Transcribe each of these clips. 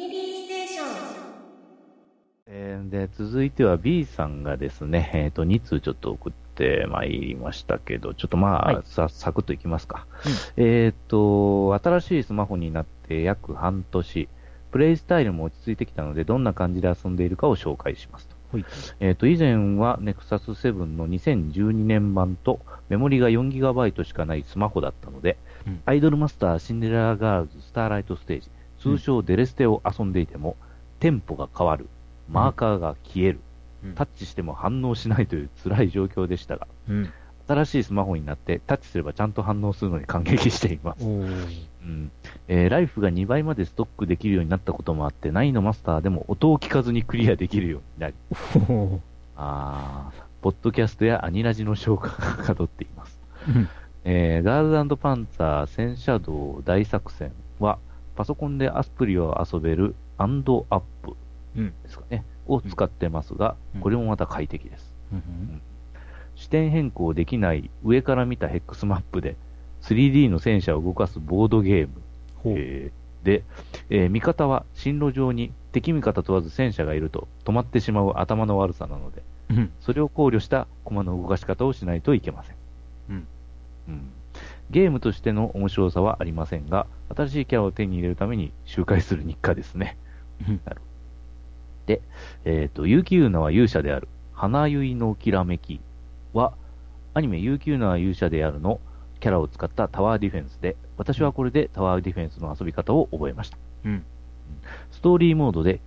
ミリーステーション。えーで、続いては B さんがですね、えっ、と、2通ちょっと送ってまいりましたけど、ちょっとまあ、はいさ、サクッといきますか。えっ、と、新しいスマホになって約半年、プレイスタイルも落ち着いてきたので、どんな感じで遊んでいるかを紹介しますと。はい。えっ、と、以前は Nexus 7の2012年版とメモリが 4GB しかないスマホだったので、うんアイドルマスターシンデレラガールズスターライトステージ、通称デレステを遊んでいても、テンポが変わる、マーカーが消える、うん。タッチしても反応しないという辛い状況でしたが、うん。新しいスマホになってタッチすればちゃんと反応するのに感激しています。うん。えーライフが2倍までストックできるようになったこともあって、9のマスターでも音を聞かずにクリアできるようになり、あーポッドキャストやアニラジの消化がかどっています。うん。えーガールズパンツァー戦車道大作戦は、パソコンでアプリを遊べるアンドアップうん。ですかね、を使ってますが、うんこれもまた快適です。うん。視点変更できない上から見たヘックスマップで 3D の戦車を動かすボードゲーム。えーで、えー味方は進路上に敵味方問わず戦車がいると止まってしまう頭の悪さなので、うん。それを考慮した駒の動かし方をしないといけません。うん。うんゲームとしての面白さはありませんが、新しいキャラを手に入れるために周回する日課ですね。うんなるで、えっ、と、結城優奈は勇者である、花結のきらめきは、アニメ結城優奈は勇者であるのキャラを使ったタワーディフェンスで、私はこれでタワーディフェンスの遊び方を覚えました。うん。ストーリーモードで、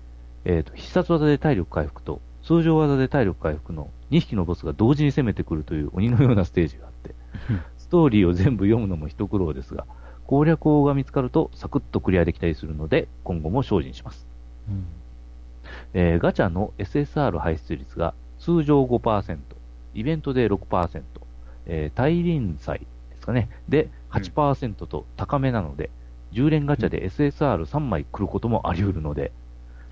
えーと必殺技で体力回復と通常技で体力回復の2匹のボスが同時に攻めてくるという鬼のようなステージがあってトーリーを全部読むのも一苦労ですが、攻略法が見つかるとサクッとクリアできたりするので、今後も精進します。うん。えーガチャの SSR 排出率が通常5%、イベントで6%、えー大輪祭ですかね、で8%と高めなので、10連ガチャで SSR3 枚来ることもあり得るので、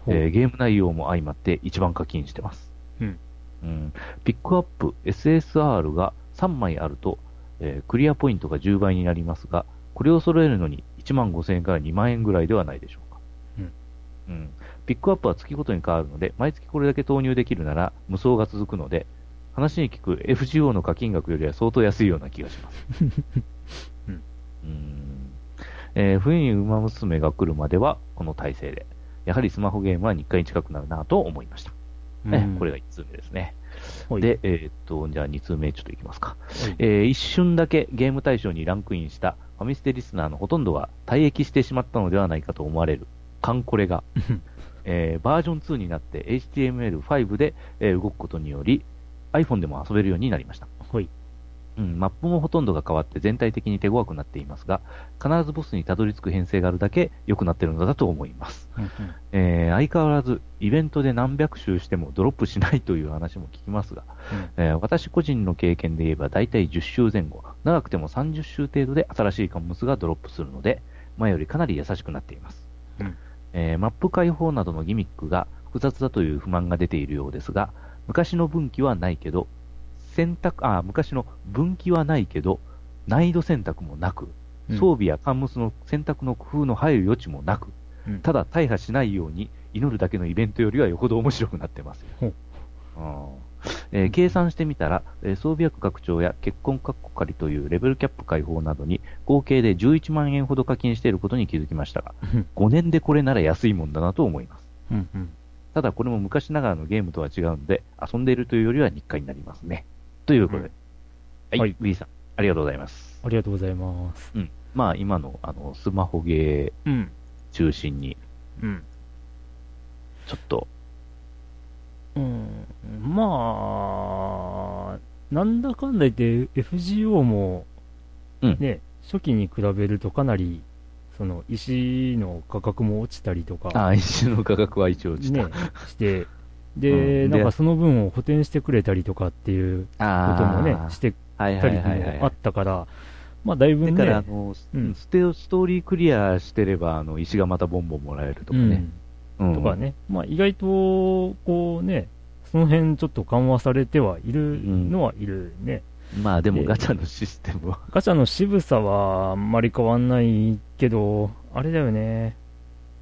ほうえーゲーム内容も相まって一番課金してます。うん。うんピックアップ SSR が3枚あると、えークリアポイントが10倍になりますが、これを揃えるのに1万5000円から2万円ぐらいではないでしょうか。うんうんピックアップは月ごとに変わるので、毎月これだけ投入できるなら無双が続くので、話に聞く FGO の課金額よりは相当安いような気がします。うんうんえー冬に馬娘が来るまではこの体制で、やはりスマホゲームは日課に近くなるなと思いました。ねこれが1通目ですね。はい、で、えーっと、じゃあ2通目ちょっといきますか。はいえー一瞬だけゲーム対象にランクインしたファミステリスナーのほとんどが退役してしまったのではないかと思われるカンコレが、えーバージョン2になって HTML5 で、えー動くことにより iPhone でも遊べるようになりました。はい。うん、マップもほとんどが変わって全体的に手強くなっていますが、必ずボスにたどり着く編成があるだけ良くなっているのだと思います。うんうんえー相変わらずイベントで何百周してもドロップしないという話も聞きますが、えー私個人の経験で言えば大体10周前後、長くても30周程度で新しい貨物がドロップするので、前よりかなり優しくなっています。うんえーマップ開放などのギミックが複雑だという不満が出ているようですが、昔の分岐はないけど、選択、あ、昔の分岐はないけど、難易度選択もなく、うん。装備や貨物の選択の工夫の入る余地もなく、うん。ただ大破しないように祈るだけのイベントよりはよほど面白くなってますう。うん。えー計算してみたら、えー装備薬拡張や結婚カッコ仮というレベルキャップ解放などに合計で11万円ほど課金していることに気づきましたが、うん。5年でこれなら安いもんだなと思います。うんうん。ただこれも昔ながらのゲームとは違うので、遊んでいるというよりは日課になりますね。ということで。はい、はいウィーさん、ありがとうございます。ありがとうございます。うん。まあ今のあのスマホゲーうん。中心に、うん。ちょっと、うん、まあ、なんだかんだ言って FGO もうんね、初期に比べるとかなり、その石の価格も落ちたりとか、あ、石の価格は一応落ちた。ね、して、で、うんなんかその分を補填してくれたりとかっていうこともねしてはいたりもあったから、まあだいぶね、だから、あの、うんステストーリークリアしてれば、あの、石がまたボンボンもらえるとかね。うんとか。ね、まあ意外と、こうね、その辺ちょっと緩和されてはいるのはいるね。まあでもでガチャのシステムは。ガチャの渋さはあんまり変わんないけど、あれだよね。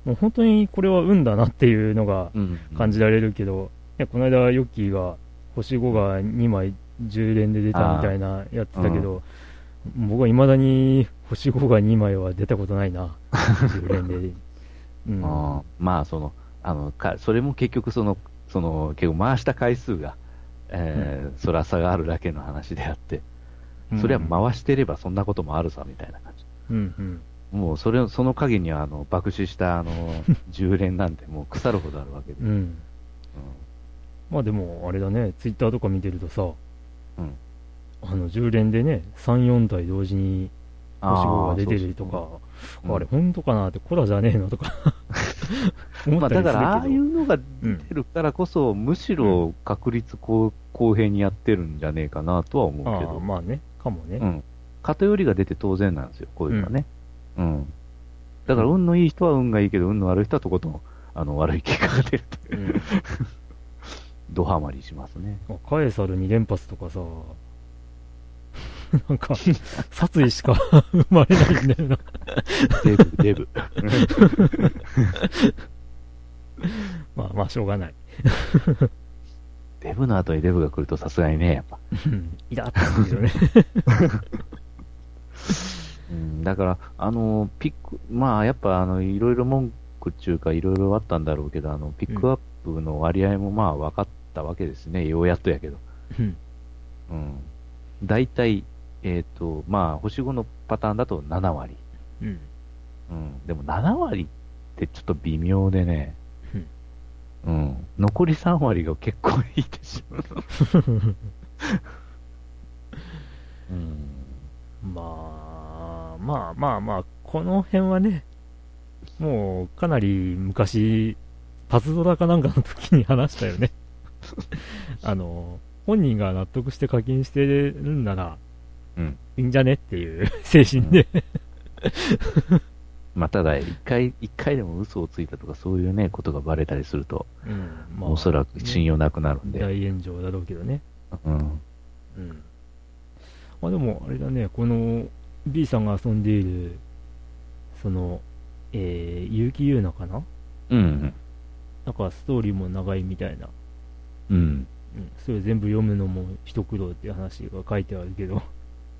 もう本当にこれは運だなっていうのがうん。感じられるけど、いやこの間、ヨッキーが星5が2枚10連で出たみたいなやってたけど、僕は未だに星5が2枚は出たことないな、10連で。うん、あーまあ、その、あの、か、それも結局その、その、結構回した回数が、えーそら差があるだけの話であって、それは回してればそんなこともあるさ、みたいな感じ。うんうん。もう、それ、その影には、あの、爆死した、あの、10連なんてもう腐るほどあるわけで。うん。うん。まあでも、あれだね、ツイッターとか見てるとさ、うんあの、10連でね、3、4体同時に星5が出てるとか、うんあれ、本当かなって、コラじゃねえのとか 思まあ、ったりするけど、だから、ああいうのが出てるからこそ、むしろ確率公公平にやってるんじゃねえかなとは思うけああど、まあね、かもね。うん。偏りが出て当然なんですよ、こういうのはね。うん。だから、運のいい人は運がいいけど、運の悪い人はとことん、あの、悪い結果が出るという、うんドハマりしますね。まあカエサル2連発とかさ、なんか、殺意しか生まれないんだよな。デブ、デブ。まあまあ、しょうがない。デブの後にデブが来るとさすがにね、やっぱ。うんイラッとするよね。うん、だから、あの、ピック、まあ、やっぱ、あの、いろいろ文句っていうか、いろいろあったんだろうけど、あの、ピックアップの割合もまあ、分かったわけですね。ようやっとやけど。うんうん。大体、えっ、と、まあ、星5のパターンだと7割。うん。うん。でも7割ってちょっと微妙でね。うん。残り3割が結構いいでしょ。うん。まあ、まあまあまあ、この辺はね、もうかなり昔、パズドラかなんかの時に話したよね。あの、本人が納得して課金してるんなら、うん。いいんじゃねっていう精神で、まあ、ただ、一回、一回でも嘘をついたとか、そういうね、ことがバレたりすると、うん、おそらく信用なくなるんで。大炎上だろうけどね。うん。うん。まあでも、あれだね、この B さんが遊んでいる、その、えー、結城優奈かな？うん。なんかストーリーも長いみたいな。うん。うん。それ全部読むのも一苦労っていう話が書いてあるけど。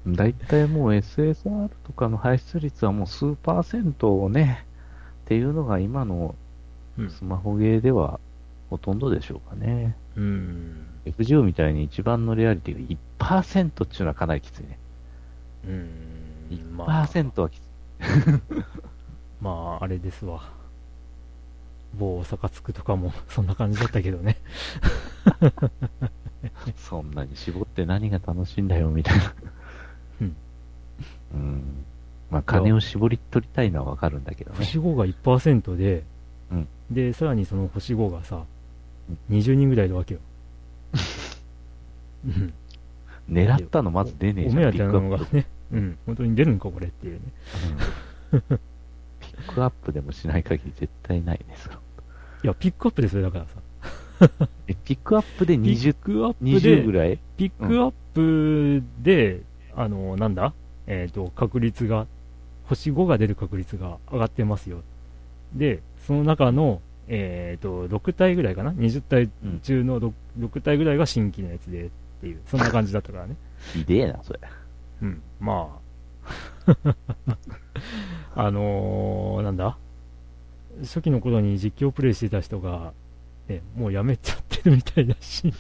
大体もう SSR とかの排出率はもう数パーセントをね、っていうのが今のうん。スマホゲーではほとんどでしょうかね。うん。FGO みたいに一番のレアリティが1%っていうのはかなりきついね。うん。まあ、1%はきつい。まあ、あれですわ。某大阪つくとかもそんな感じだったけどね。そんなに絞って何が楽しいんだよ、みたいな。うん。うん。まあ、金を絞り取りたいのはわかるんだけどね。星5が1%で、うんで、さらにその星5がさう、20人ぐらいいるわけよ。うん。狙ったのまず出ねえじゃん、お目当てな。のがね、うん、本当に出るんか、これっていうね。うんピックアップでもしない限り絶対ないですよ。いや、ピックアップですよ、だからさ。え、ピックアップでピ20ッ、クアップ20ぐで、らい？ピックアップで、あの、なんだ？えっ、と、確率が、星5が出る確率が上がってますよ。で、その中の、えっ、と、6体ぐらいかな ?20 体うん。中の 6, 6体ぐらいが新規のやつでっていう、そんな感じだったからね。ひでえな、それ。うん、まあ。あのー、なんだ？初期の頃に実況プレイしてた人が、ね、もうやめちゃってるみたいだし、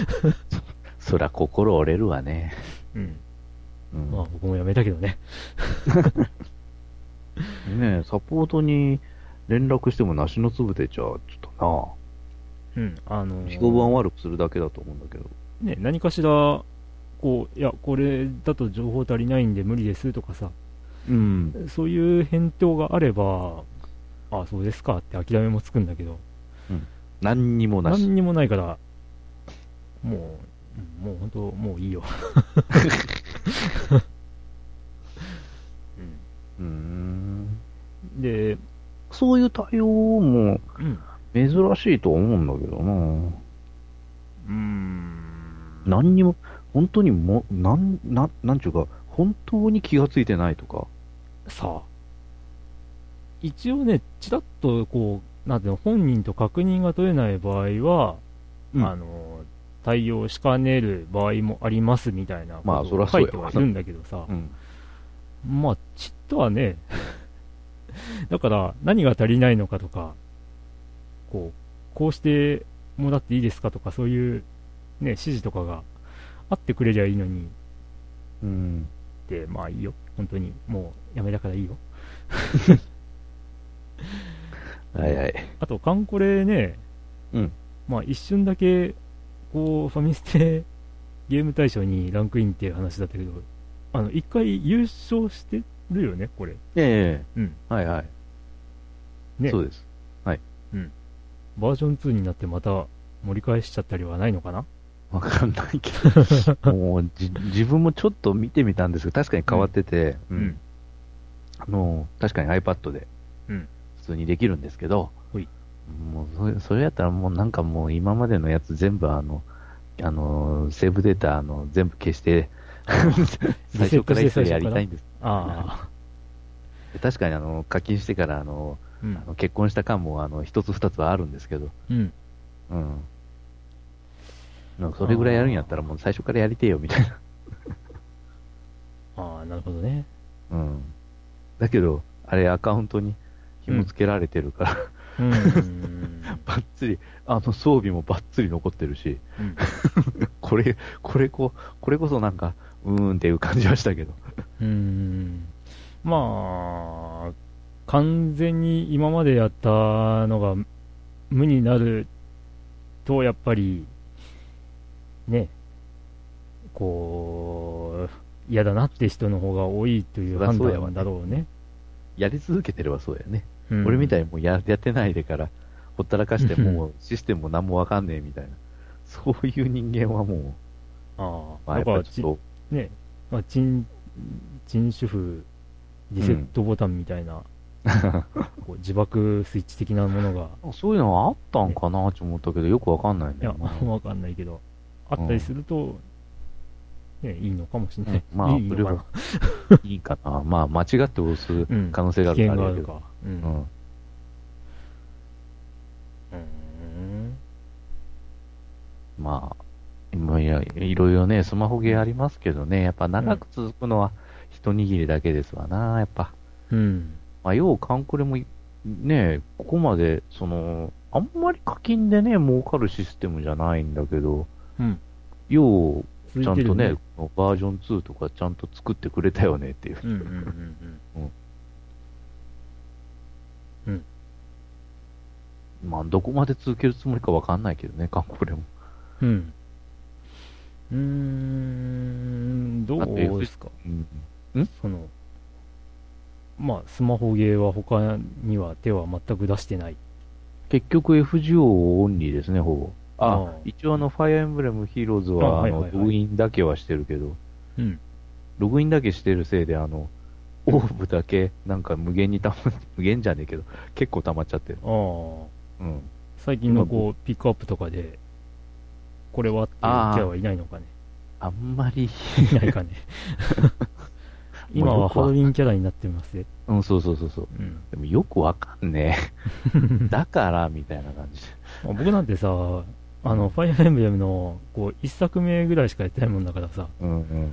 そりゃ心折れるわね。うん。うん。まあ僕もやめたけどね。ねえ、サポートに連絡しても梨の粒でじゃあ、ちょっとうん。あのな、ー評判悪くするだけだと思うんだけど。ね、何かしら、こう、いや、これだと情報足りないんで無理ですとかさ、うん。そういう返答があれば、あそうですかって諦めもつくんだけど、何にもなし。何にもないから、もう、うんもう本当、もういいよ。うーん。うん、で、そういう対応もうん。珍しいと思うんだけどな。うーん。何にも、本当にも、なん、なん、なんちゅうか、本当に気がついてないとか。さあ、一応ね、ちらっとこう、なんていうの、本人と確認が取れない場合は、うんあの、対応しかねる場合もありますみたいなまあことを書いてはいるんだけどさ、うん。まあ、ちっとはね、だから何が足りないのかとか、こう、こうしてもらっていいですかとか、そういうね、指示とかがあってくれりゃいいのに、うん。って、まあいいよ。本当に。もうやめたからいいよ。はいはい。あと、カンコレね、うん。まあ一瞬だけ、こう、ファミステゲーム大賞にランクインっていう話だったけど、あの、一回優勝してるよね、これ。ええうん。はいはい。ねそうです。バージョン2になってまた盛り返しちゃったりはないのかな？わかんないけど、もうじ自分もちょっと見てみたんですけど、確かに変わってて、うんうんあの確かに iPad でうん普通にできるんですけど、ほいもうそれそれやったらもうなんかもう今までのやつ全部あの、あのセーブデータあの全部消して、最初から一緒やりたいんです。ああ。確かにあの課金してからあのうんあの結婚した感もあの一つ二つはあるんですけど、うん。うん。なんかそれぐらいやるんやったらもう最初からやりてえよみたいな。ああ、なるほどね。うん。だけど、あれアカウントに紐付けられてるから、うん。ばっつり、あの装備もばっつり残ってるし、うん これ、これこ、これこそなんか、うーんっていう感じはしたけど。うん。まあ、完全に今までやったのが無になると、やっぱり、ね、こう、嫌だなって人の方が多いという判断だろうね。やり続けてればそうやね。うん俺みたいにもうややってないでから、ほったらかしてもうシステムも何もわかんねえみたいな。そういう人間はもう、ああ、まあ、やっぱちょっと、ね、まあ、チン、チン主婦リセットボタンみたいな、こう自爆スイッチ的なものが、そういうのはあったんかなと思ったけど、よくわかんないんいや。わかんないけど、あったりすると、ね、いいのかもしれない。うんまあいいのかな。いいかな。まあ、間違って押すうん可能性があ危るからあれやけど。険があるか。うん。うん。うんまあ、今いやいろいろね、スマホゲーありますけどね、やっぱ長く続くのは一握りだけですわな、やっぱ。うん。まあ、要はカンコレもね、ここまで、その、あんまり課金でね、儲かるシステムじゃないんだけど、うん。よう、続ちゃんとねね。、バージョン2とかちゃんと作ってくれたよねっていう。うんうんうんまあ、どこまで続けるつもりかわかんないけどね、カンコレも。うん。うん。うーん、どうですか？うん。その、まあ、スマホゲーは他には手は全く出してない。結局 FGO オンリーですね、ほぼ。あ、一応あの、ファイアーエンブレムヒーローズあは、あの、ログインだけはしてるけど、うん。ログインだけしてるせいで、あの、オーブだけ、なんか無限にたま、無限じゃねえけど、結構溜まっちゃってる。ああ。うん。最近のこう、ピックアップとかで、これはっていうキャラはいないのかね。あんまり、いないかね。今はハロウィンキャラになってますね。うん、そうそうそうそう。うん。でもよくわかんねえ。だから、みたいな感じ僕なんてさ、あの、ファイアーエンブレムの、こう、一作目ぐらいしかやってないもんだからさ、うんうん。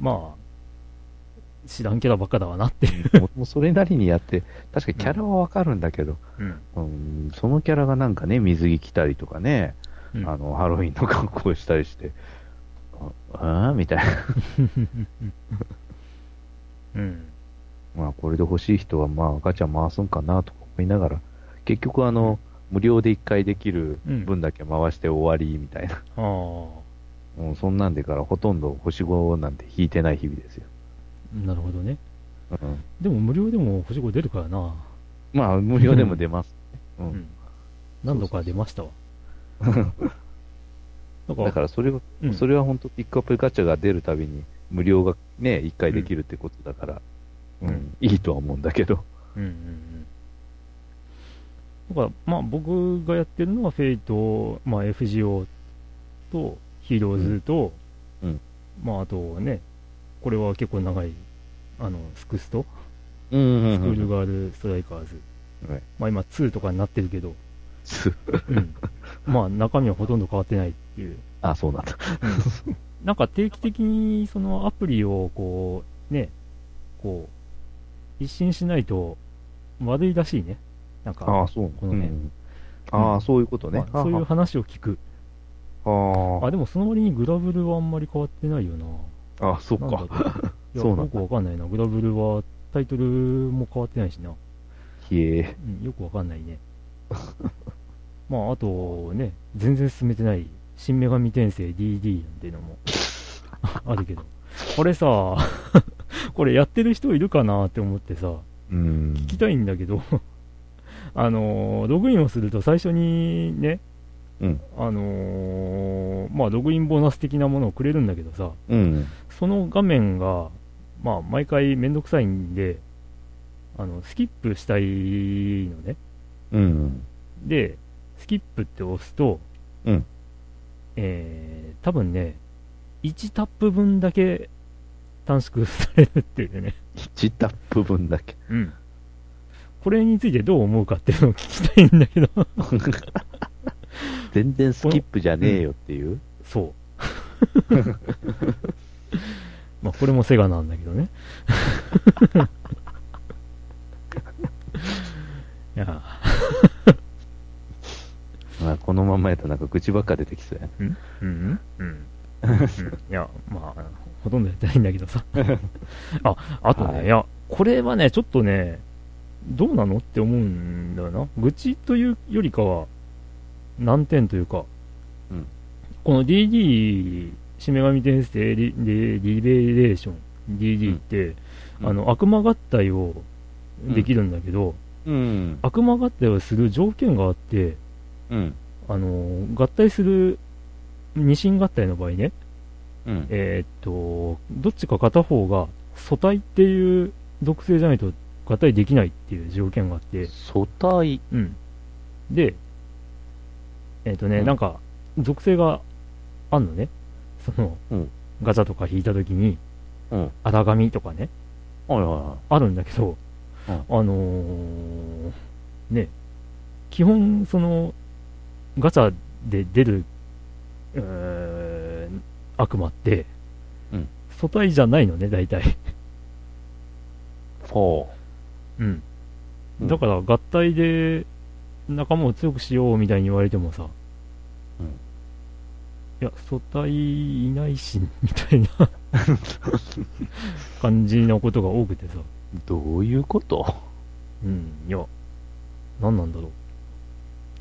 まあ、知らんキャラばっかだわなっていう。もうそれなりにやって、確かにキャラはわかるんだけど、うん。うん、そのキャラがなんかね、水着着たりとかね、うんあの、ハロウィンの格好をしたりして、ああーみたいな。うん。まあ、これで欲しい人は、まあ、ガチャ回すんかなとか思いながら、結局、あの、無料で1回できる分だけ回して終わりみたいな。ああ。もうそんなんでからほとんど星5なんて引いてない日々ですよ。なるほどね。うん、でも無料でも星5出るからな。まあ、無料でも出ます。ううんん。何度か出ましたわ。だから、それは、うんそれは本当ピックアップガチャが出るたびに無料がね、1回できるってことだから、うん、うんいいとは思うんだけど。うんうんうん。だから、まあ僕がやってるのは Fate、まあ FGO とヒーローズと、うんうんまああとね、これは結構長い、あの、スクストうんうんスクールガールストライカーズ。はいまあ今2とかになってるけど、すうん。まあ中身はほとんど変わってないっていう。あ、そうなんだ。なんか定期的にそのアプリをこう、ね、こう、一新しないと悪いらしいね。なんか、ああ、そう。この辺うんああ、そういうことね。まあそういう話を聞く。ああ、でもその割にグラブルはあんまり変わってないよな。あ、あそっか。う。いや、そうよくわかんないな。グラブルはタイトルも変わってないしな。ひえ。うん、よくわかんないね。まあ、あとね、全然進めてない、新女神転生 DD なんていうのも あるけど、これさ、これやってる人いるかなって思ってさ、うん。聞きたいんだけど、あのー、ログインをすると最初にね、うん。あのー、まあ、ログインボーナス的なものをくれるんだけどさ、うん。その画面が、まあ、毎回めんどくさいんで、あの、スキップしたいのね。うん。で、スキップって押すと、うんえー、多分ね、1タップ分だけ短縮されるっていうね。1タップ分だけ。うん。これについてどう思うかっていうのを聞きたいんだけど。全然スキップじゃねえよっていう？そう。まあ、これもセガなんだけどね。いや、まあ、このままやとなんか愚痴ばっか出てきそうやね。うん？うんうん。いや、まあ、ほとんどやってないんだけどさ。あ、あとね、はいい、や、これはね、ちょっとね、どうなのって思うんだよな。愚痴というよりかは、難点というか、うんこの DD、しめ神転生リリリベレーション、DD って、うんあの、悪魔合体をできるんだけど、うん。悪魔合体をする条件があって、うん。あの、合体する、二神合体の場合ね、うん。えーっと、どっちか片方が素体っていう属性じゃないと合体できないっていう条件があって、素体。うん。で、えーっとね、うんなんか、属性があんのね。その、うんガチャとか引いたときに、うん。荒紙とかね、はいはいはあるんだけど、うんあのーね、基本、その、ガチャで出る、えー悪魔って、うん素体じゃないのね、大体。い。ほうん。うんだから、合体で仲間を強くしようみたいに言われてもさ、うんいや、素体いないし、みたいな 感じのことが多くてさ、う。どういうこと？うん、いや、何なんだろう。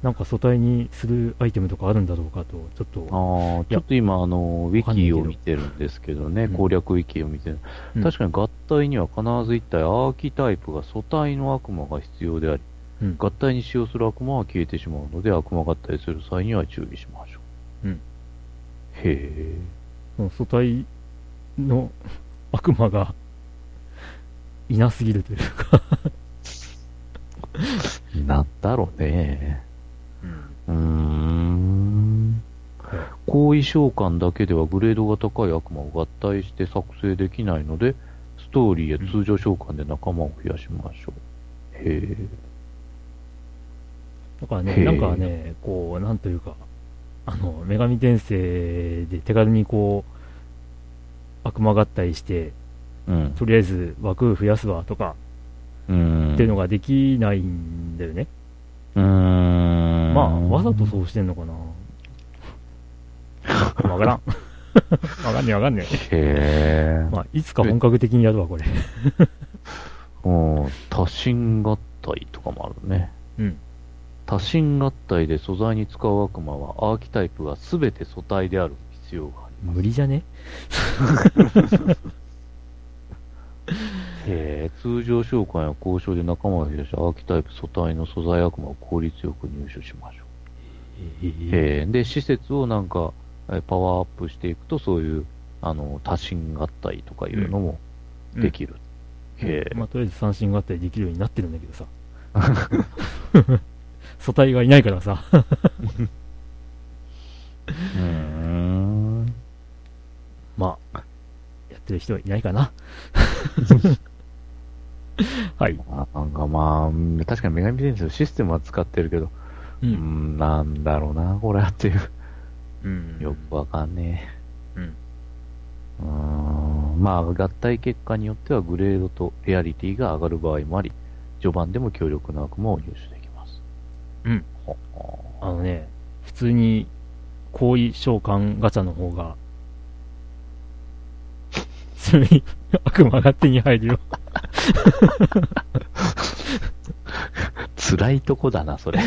なんか素体にするアイテムとかあるんだろうかと、ちょっと、ああ、ちょっと今、あの、ウィキを見てるんですけどね、うん攻略ウィキを見てる。うん確かに合体には必ず一体アーキタイプが素体の悪魔が必要であり、うん合体に使用する悪魔は消えてしまうので、悪魔合体する際には注意しましょう。うんへえ。その素体の悪魔がいなすぎるというか、なんだろうね。うんうーん。後遺召喚だけではグレードが高い悪魔を合体して作成できないので、ストーリーや通常召喚で仲間を増やしましょう。へえ。だからへね、えなんかね、こう、なんというか、あの、女神転生で手軽にこう、悪魔合体して、うん。とりあえず枠増やすわとかうん。っていうのができないんだよね。うーん。まあ、わざとそうしてんのかな。わからん。わかんねえわかんねえ。へえ。まあ、いつか本格的にやるわ、これ。うん。多神合体とかもあるね。うん。多神合体で素材に使う悪魔はアーキタイプが全て素体である必要があります。無理じゃね？へえ、通常召喚や交渉で仲間を増やし、アーキタイプ素体の素材悪魔を効率よく入手しましょう。へえ、で、施設をなんか、えパワーアップしていくと、そういう、あの、多神合体とかいうのもできる。へえ、まあ、とりあえず三振合体できるようになってるんだけどさ。素体がいないからさ。うーん。まあ、やってる人いないかな。はい。あなんかまあ、確かに女神転生のシステムは使ってるけど、うう。ん、なんだろうな、これはっていう。うん。よくわかんねうん。え。うーん、まあ、合体結果によってはグレードとレアリティが上がる場合もあり、序盤でも強力な悪魔を入手できます。うん。ほあのね、普通に、行為召喚ガチャの方が、普通に悪魔が手に入るよ。辛いとこだな、それ。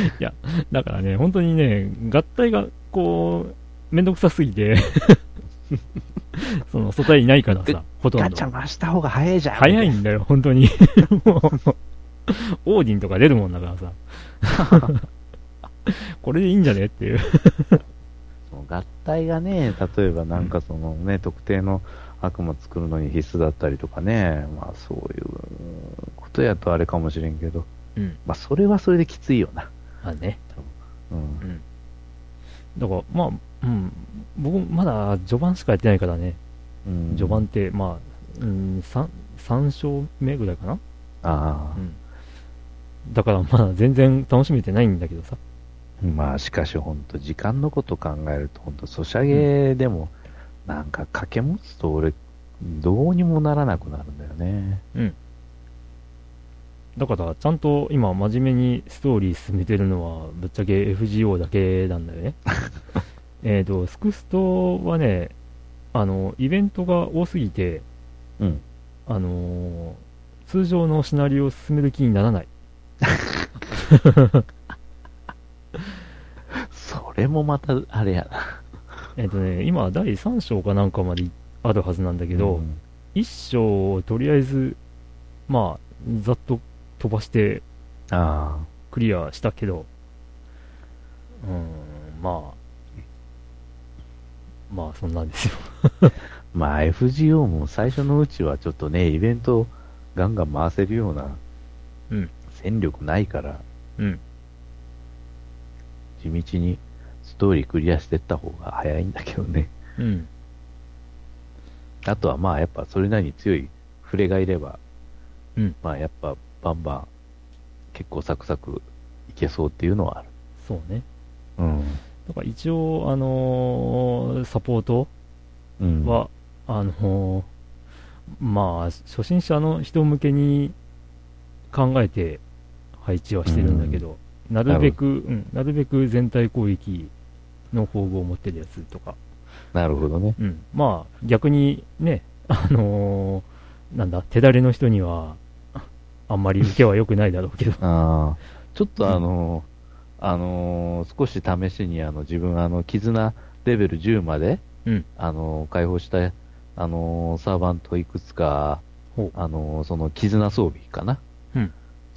だからね、本当にね、合体が、こう、めんどくさすぎて、その、素体いないからさ、ほとんど。ガチャ回した方が早いじゃん。早いんだよ、本当に。もう、オーディンとか出るもんだからさ。これでいいんじゃねっていう。合体がね、例えばなんかそのね、特定の悪魔作るのに必須だったりとかね、まあそういうことやとあれかもしれんけど、うん。まあそれはそれできついよな。あね。うん。だから、まあ、うん。僕、まだ序盤しかやってないからね。うん、序盤って、まあ、うん、3、三章目ぐらいかなああう、ん。だからまだ全然楽しめてないんだけどさ。まあしかし本当時間のこと考えると本当ソシャゲでもなんか掛け持つと俺どうにもならなくなるんだよね。うん。だから、ちゃんと今真面目にストーリー進めてるのは、ぶっちゃけ FGO だけなんだよね。えっと、スクストはね、あの、イベントが多すぎて、うん。あのー通常のシナリオを進める気にならない。それもまたあれやな。えっ、とね、今、第3章かなんかまであるはずなんだけど、うん1章をとりあえず、まあ、ざっと飛ばしてあクリアしたけど、うーん、まあ、まあ、そんなんですよ。あ。まあ FGO も最初のうちはちょっとね、イベントガンガン回せるようなうん、戦力ないから、うん、地道にストーリークリアしていった方が早いんだけどね。うん、あとはまあやっぱそれなりに強い触れがいれば、うんまあやっぱバンバン結構サクサクいけそうっていうのはある。そうね。うん。だから一応、あのーサポートうん。は、あのーまあ、初心者の人向けに考えて配置はしてるんだけど、なるべく、うん、なるべく全体攻撃の宝具を持ってるやつとか、なるほどね。うん、まあ、逆にね、あのーなんだ、手だれの人には、あんまり受けは良くないだろうけど、ああ。ちょっとあのーあのー少し試しにあの自分あの、絆レベル10まで、うん、あのー解放した、あのーサーバントいくつか、あのーその絆装備かな。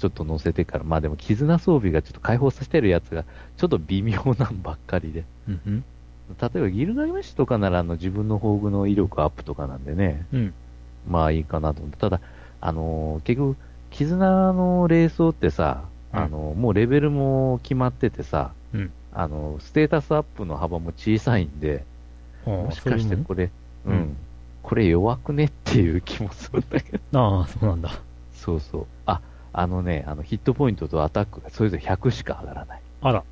うんちょっと乗せてから、まあでも絆装備がちょっと解放させてるやつが、ちょっと微妙なんばっかりで。うん、うん、例えばギルガメッシュとかならあの自分の宝具の威力アップとかなんでね、うん、まあいいかなと思って。ただ、あのー結局、絆の霊装ってさ、うんあのーもうレベルも決まっててさ、うん。あのーステータスアップの幅も小さいんで、ももしかしてこれ、うん、うんこれ弱くねっていう気もするんだけど。ああ、そうなんだ。そうそう。あ、あのね、あのヒットポイントとアタックがそれぞれ100しか上がらない。あら。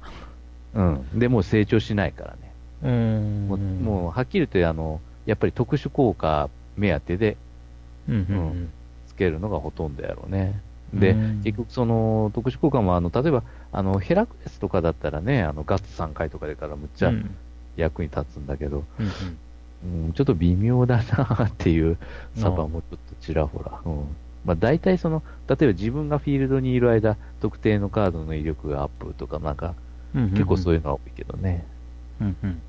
うん。で、もう成長しないからね。うーん。もう、もうはっきり言って、あの、やっぱり特殊効果目当てでうん、うん、つけるのがほとんどやろうね。で、うん結局その特殊効果も、あの、例えば、あの、ヘラクレスとかだったらね、あの、ガッツ3回とかでからむっちゃうん役に立つんだけど、うんうんうん、ちょっと微妙だなっていうサバもちょっとちらほら。うん。まあ大体その、例えば自分がフィールドにいる間、特定のカードの威力がアップとか、なんか、うんうん結構そういうのは多いけどね。うんうん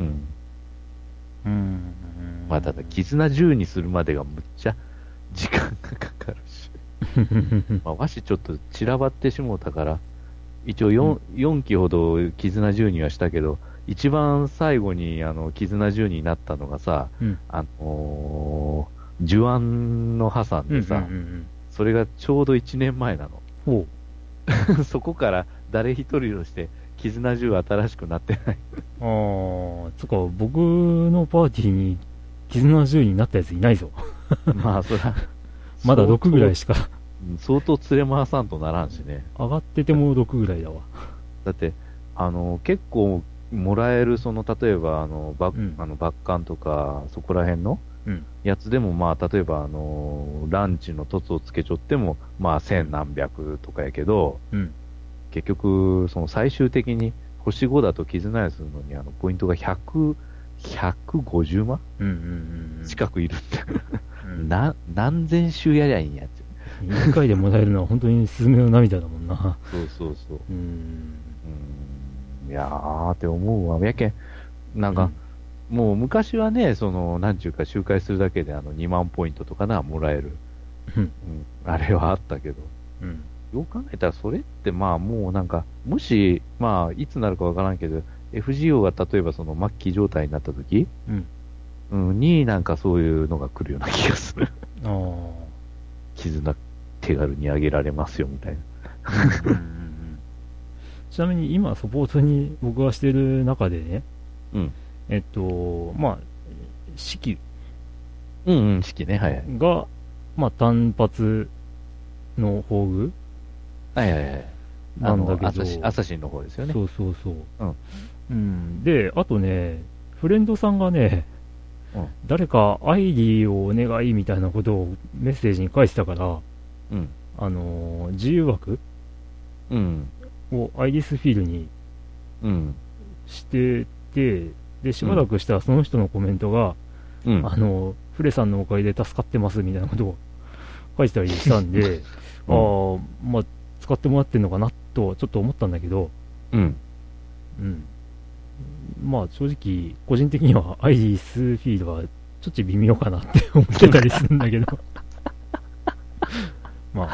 うん。うんまあただ、絆10にするまでがむっちゃ時間がかかるし。まあ、和紙ちょっと散らばってしもうたから、一応 4,、4期ほど絆10にはしたけど、一番最後にあの絆10になったのがさ、うんあのー、呪案の破産でさ、うんうんうんそれがちょうど1年前なほの。そこから誰一人として絆10新しくなってない。う。ああ、つうか、僕のパーティーに絆10になったやついないぞ。まあ、そら、まだ6ぐらいししか。うん相当連れ回さんとならんしね。上がってても6ぐらいだわ。だって、あの、結構もらえる、その、例えば、あの、バうんあのバッカンとか、そこら辺のうん。やつでも、まあ、例えば、あの、ランチの凸をつけちょっても、まあ、千何百とかやけど、うん。結局、その最終的に星5だと絆やするのに、あの、ポイントが100、150万うんうんうん。近くいるって。うん な、何千周やりゃいいんやって。2回でもらえるのは本当にスズメの涙だもんな。そうそうそう。うん。うん。いやーって思うわ。やけん、なんか、もう昔はね、その、なんちゅうか、周回するだけであの2万ポイントとかな、もらえる。うん。うん。あれはあったけど。うん。よく考えたら、それってまあもうなんか、もし、まあ、いつなるかわからんけど、FGO が例えばその末期状態になった時、うん。うん、になんかそういうのが来るような気がする。ああ。絆手軽にあげられますよ、みたいな。うんうんうんちなみに今サポートに僕がしてる中でね、うん。えっと、まあ、式うんうん、式ね、はいはい。が、まあ単発の宝具はいはいはい。なんだけどあのアサシンアサシンの方ですよね。そうそうそう。うんうん。で、あとね、フレンドさんがね、うん誰か ID をお願いみたいなことをメッセージに返してたから、うん。あのー自由枠うん。を ID スフィールにうん。してて、で、しばらくしたらその人のコメントが、うん。あの、フレさんのおかげで助かってますみたいなことを 書いてたりしたんで、ああ、まあ、使ってもらってんのかなと、ちょっと思ったんだけど、うん。うん。まあ、正直、個人的にはアイリスフィードはちょっと微妙かなって思ってたりするんだけど。ま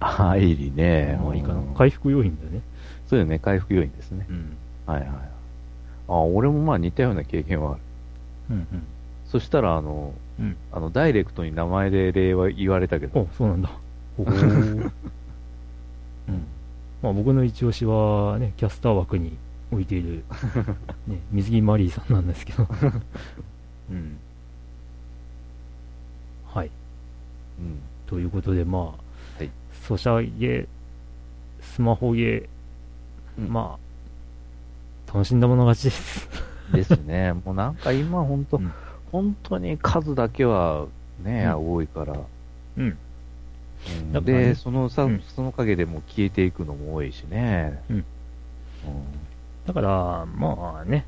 あ、アイリね。まあいいかなうん。回復要因だよね。そうよね、回復要因ですね。うん。はいはい。あ、俺もまあ似たような経験はある。うんそしたら、あの、うんあの、ダイレクトに名前で礼は言われたけうん。ど、お、そうなんだ。うん。まあ僕の一押しはね、キャスター枠に置いている、ね、水木マリーさんなんですけど。うん。はい。うん。ということで、まあ、はいソシャゲ、スマホゲー、うんまあ、楽しんだもの勝ちです。ですね。もうなんか今本当、うん本当に数だけはね、う多いから。うん。うんだからねで、そのさ、うんその陰でもう消えていくのも多いしね。うんだから、まあね、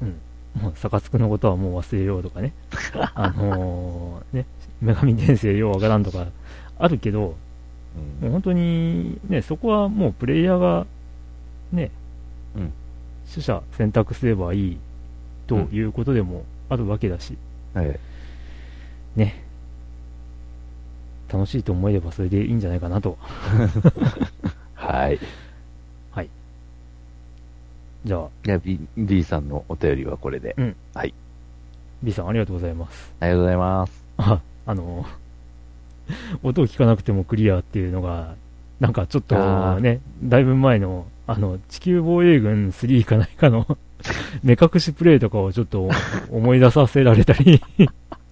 うん。もう、サカツクのことはもう忘れようとかね。あのーね、女神転生ようわからんとか、あるけど、うんもう本当に、ね、そこはもうプレイヤーが、ね、うん取捨選択すればいいということでもあるわけだし、はい。ね、楽しいと思えればそれでいいんじゃないかなと。はい。じゃあ、じゃあ B, B さんのお便りはこれで。うん B さんありがとうございます。ありがとうございます。あ、あの、音を聞かなくてもクリアっていうのが、なんかちょっとね、だいぶ前の、あの、地球防衛軍3か何かの 目隠しプレイとかをちょっと思い出させられたり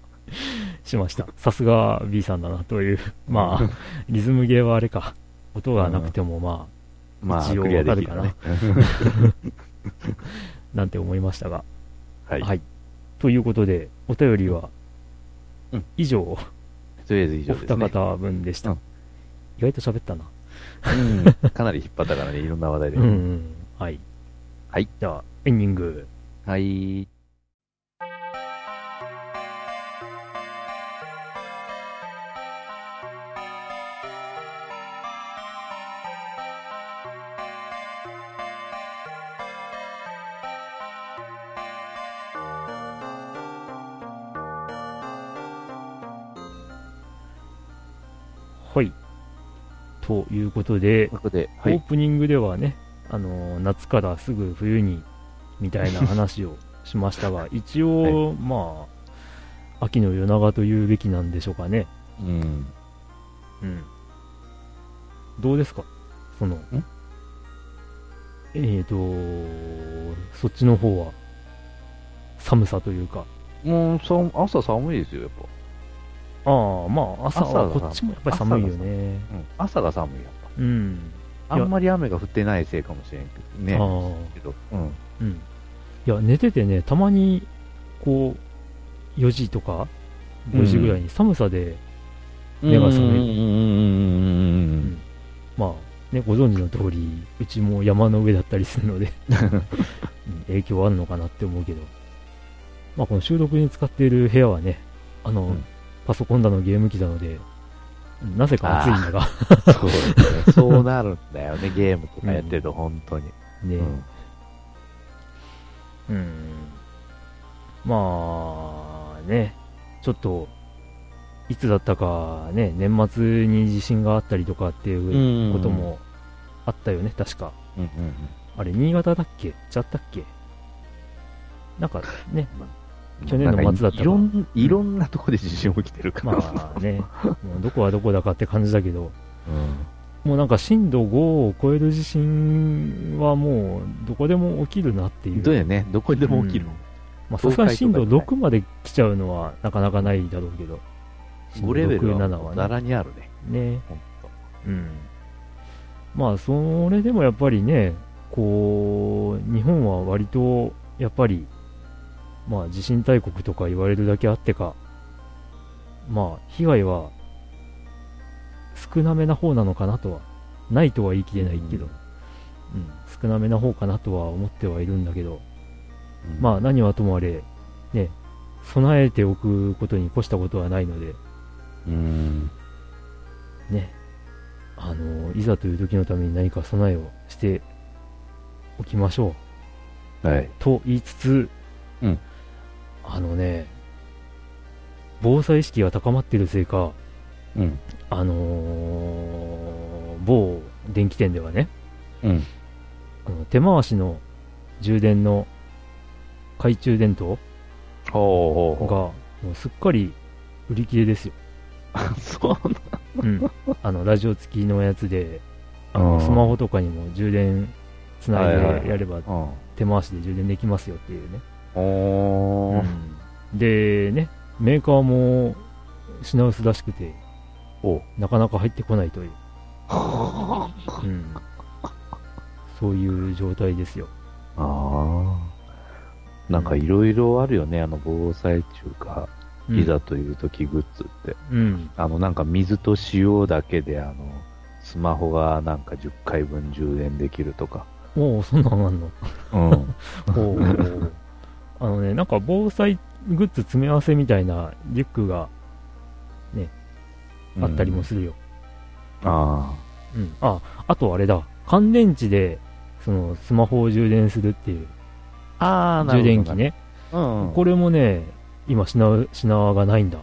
しました。さすが B さんだなという。まあ、リズムゲーはあれか。音がなくてもままあ、一応クリアできるね。あ、なんて思いましたが。はい。はい。ということで、お便りはうん、以上、とりあえず以上おですね。二方分でした。うん意外と喋ったな。うん。かなり引っ張ったからね、いろんな話題で。うんうん。はい。はい。じゃあ、エンディング。はい。はい。ということで、で、はい。オープニングではね、あのー夏からすぐ冬に、みたいな話をしましたが、一応、まあ、秋の夜長というべきなんでしょうかね。うん。うん。どうですか？その、えーと、そっちの方は、寒さというか、もう、さ朝寒いですよ、やっぱ。ああ、まあ、朝はこっちもやっぱり寒いよね。うん、朝が寒いやっうん。ぱ。あんまり雨が降ってないせいかもしれんけどね。ああ。けど、うん。うん。いや、寝ててね、たまに、こう、4時とか、5時ぐらいに寒さで、目が覚める。うん。うん。うん。うん。うん。まあ、ね、ご存知の通り、うちも山の上だったりするので、うん。影響あるのかなって思うけど、まあ、この収録に使っている部屋はね、あの、うんパソコンだのゲーム機なので、うんなぜか暑いんだが、そうだね。そうなるんだよね、ゲームとかやってると、本当に。ね、うん。うん。まあね、ちょっと、いつだったかね、年末に地震があったりとかっていうこともあったよね、確か。うんうんあれ、新潟だっけ？ちゃったっけ？なんかね、うん去年の末だったいろんいろんなとこで地震起きてるから。まあね、もうどこはどこだかって感じだけど、うんもうなんか震度5を超える地震はもうどこでも起きるなっていう。どうやね、どこにでも起きるうん。まあさすがに震度6まで来ちゃうのはなかなかないだろうけど。5レベル震度6 7ははざらにあるね。ね。うん。まあ、それでもやっぱりね、こう、日本は割と、やっぱり、まあ、地震大国とか言われるだけあってか、まあ、被害は少なめな方なのかなとは、ないとは言い切れないけど、ううんん、少なめな方かなとは思ってはいるんだけど、うんまあ、何はともあれ、ね、備えておくことに越したことはないので、うん。ね、あの、いざという時のために何か備えをしておきましょう。はい。と言いつつ、うんあのね、防災意識が高まっているせいか、うん。あのー某電気店ではね、うん。あの手回しの充電の懐中電灯が、ほもうすっかり売り切れですよ。う。そううん。あの、ラジオ付きのやつで、あうんのスマホとかにも充電つないでやればうん。手回しで充電できますよっていうね。でね、メーカーも品薄らしくて、おなかなか入ってこないという、うん、そういう状態ですよ。ああ。なんかいろいろあるよね、あの防災中か、うんいざという時グッズって。うん。あの、なんか水と塩だけで、あの、スマホがなんか10回分充電できるとか。おお、そんなんあんの？うん。おーあのね、なんか防災グッズ詰め合わせみたいなリュックがあったりもするよ。あうん。あ、あとあれだ。乾電池で、そのスマホを充電するっていうあ。ああ、な充るほど。電器。ね。うん。これもね、今品、品がないんだ。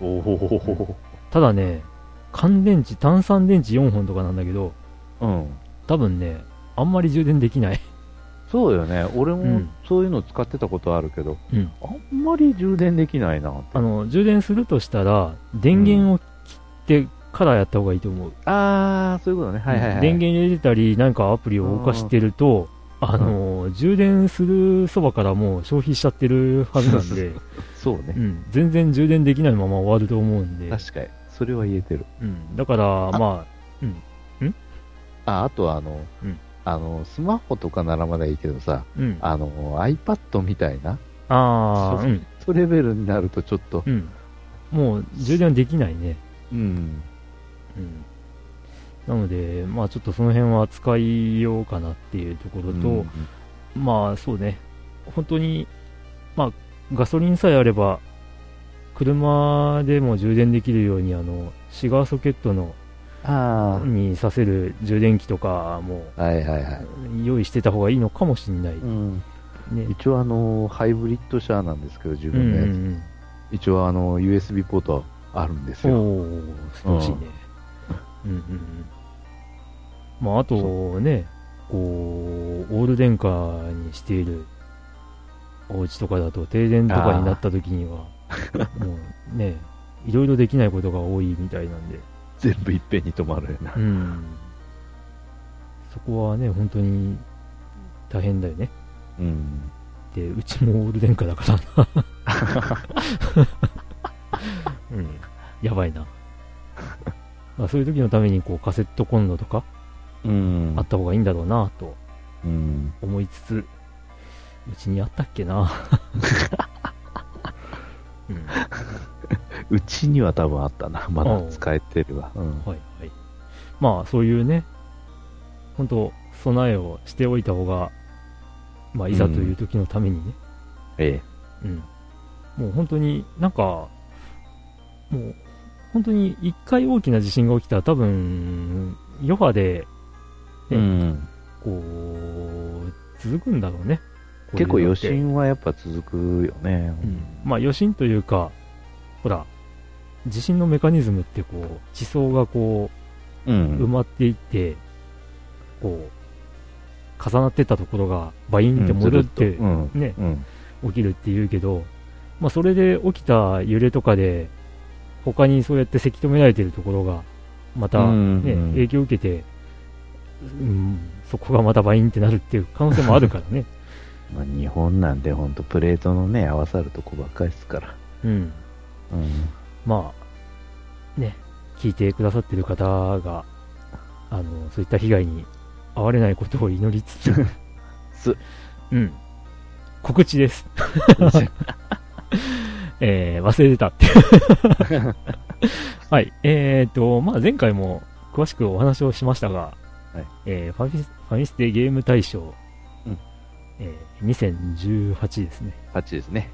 おお。ただね、乾電池、炭酸電池4本とかなんだけど、うん。多分ね、あんまり充電できない。そうよね。俺もうんそういうの使ってたことあるけど、うん。あんまり充電できないな。あの、充電するとしたら、電源を切ってからやった方がいいと思う。ああ、そういうことね。はいはいはい。電源入れてたり、何かアプリを動かしてると、あの、充電するそばからもう消費しちゃってるはずなんで、そうねう。ん、全然充電できないまま終わると思うんで、確かに。それは言えてる。うん、だから、まあ、あとはあの、うんあの、スマホとかならまだいいけどさ、あ、うん。あの、iPad みたいな、ああ、うん、そうレベルになるとちょっと、うん。もう充電できないね。うん。うん。なので、まあちょっとその辺は使いようかなっていうところと、うんまあそうね、本当に、まあガソリンさえあれば、車でも充電できるように、あの、シガーソケットの、あにさせる充電器とかもあ、はいはいはい。用意してた方がいいのかもしれない。うん。ね。一応あの、ハイブリッド車なんですけど、自うんう分のやつ。ん一応あの、USB ポートあるんですうん。よ。おー、素晴らしいね。うんうんうん。まああとね、こう、オール電化にしているお家とかだと停電とかになった時には、もうね、いろいろできないことが多いみたいなんで、全部いっぺんに止まるよなう。ん。そこはね、本当に大変だよね。うん。で、うちもオール電化だからな。うん。やばいな。まあそういう時のためにこうカセットコンロとかうん。あった方がいいんだろうなとうん。思いつつ、うちにあったっけな。うん、うちには多分あったな。まだ使えてるわ。うん。はいはい。まあそういうね、本当備えをしておいた方が、まあいざという時のためにね、ええ。うん。もう本当になんか、もう本当に一回大きな地震が起きたら多分、余波で、ねうん。こう、続くんだろうね。結構余震はやっぱ続くよね。うん、まあ余震というか、ほら、地震のメカニズムってこう、地層がこうう、埋ん。まっていって、こう、重なってたところがバインって戻って、うん。ね、うん。起きるって言うけど、まあそれで起きた揺れとかで、他にそうやってせき止められてるところが、またうんね、うん影響を受けて、うん、そこがまたバインってなるっていう可能性もあるからね。まあ、日本なんてほんとプレートのね、合わさるとこばっかりですから。うん。うん。まあ、ね、聞いてくださってる方が、あの、そういった被害に遭われないことを祈りつつ、す、うん。告知です。えー、忘れてたって。はい。えーと、まあ前回も詳しくお話をしましたが、はいえーファミス、ファミステゲーム大賞、うんえー2018ですね。8ですね。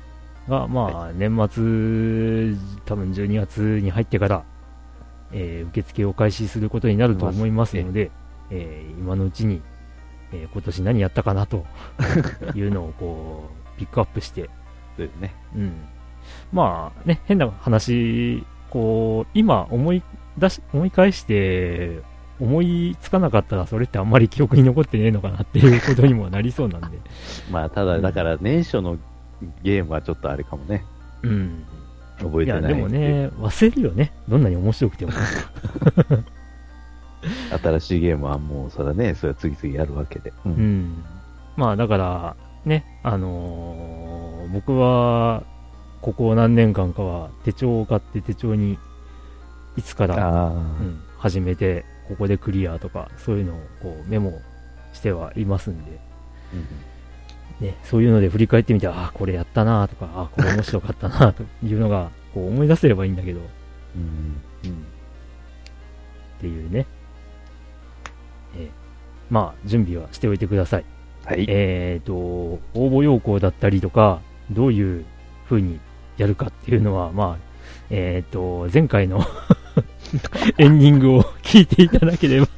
が、まあ、年末、多分12月に入ってから、えー受付を開始することになると思いますので、えー今のうちに、えー今年何やったかなというのをこう、ピックアップして、そうね。うん。まあね、変な話、こう、今思い出し、思い返して、思いつかなかったらそれってあんまり記憶に残ってねえのかなっていうことにもなりそうなんで。まあ、ただ、だから、年初のゲームはちょっとあれかもね。うん。覚えてない。いや、でも。ね、忘れるよね。どんなに面白くても。新しいゲームはもう、それはね、それは次々やるわけで。う。うんん。まあ、だから、ね、あのー僕は、ここ何年間かは手帳を買って手帳に、いつから、うん、始めて、ここでクリアとか、そういうのをこうメモしてはいますんで、うんね、そういうので振り返ってみて、ああ、これやったなとか、ああ、これ面白かったなというのが、こう思い出せればいいんだけど、うん。うん。っていうね。えーまあ、準備はしておいてください。はい。えっ、と、応募要項だったりとか、どういう風にやるかっていうのは、まあ、えっ、と、前回の エンディングを聞いていただければ、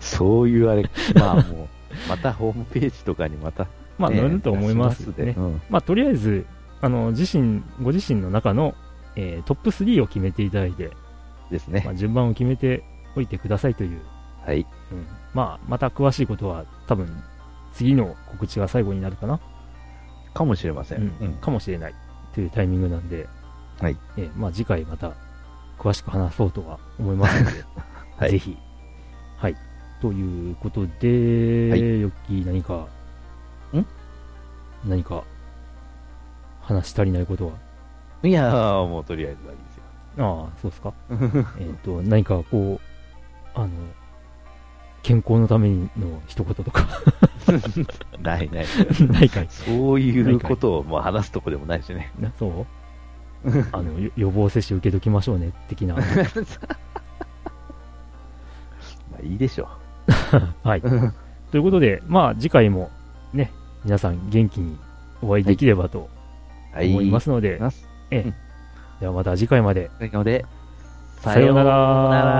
そういうあれ、まあもう、またホームページとかにまた、まあ、ね乗ると思いますね。まあ、とりあえず、あの、自身、ご自身の中の、えートップ3を決めていただいて、ですねま。あ、順番を決めておいてくださいという、はい。うん、まあ、また詳しいことは、多分、次の告知が最後になるかな、かもしれません。うんうん。かもしれないというタイミングなんで、はい。えーまあ、次回また詳しく話そうとは思いますので、はいぜひ。はい。ということで、はいヨッキー何か、ん何か、話し足りないことは、いやー、もうとりあえずはいいですよ。ああ、そうですか？えっと、何かこう、あの、健康のための一言とか、な いない。ないかい。そういうことをもう話すとこでもないしね。なそう？あの、よ予防接種受けときましょうね、的な。まあいいでしょはい。ということで、まあ次回もね、皆さん元気にお会いできればと。思いますので、ます。ええうんではまた次回まで。で、さようなら。さようなら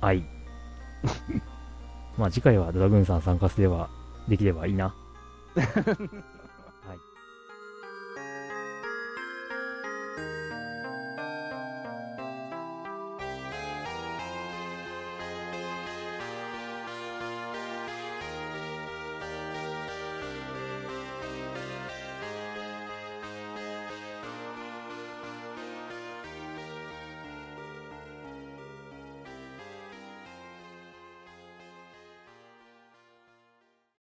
はい。まあ次回はドラグーンさん参加すればできればいいな。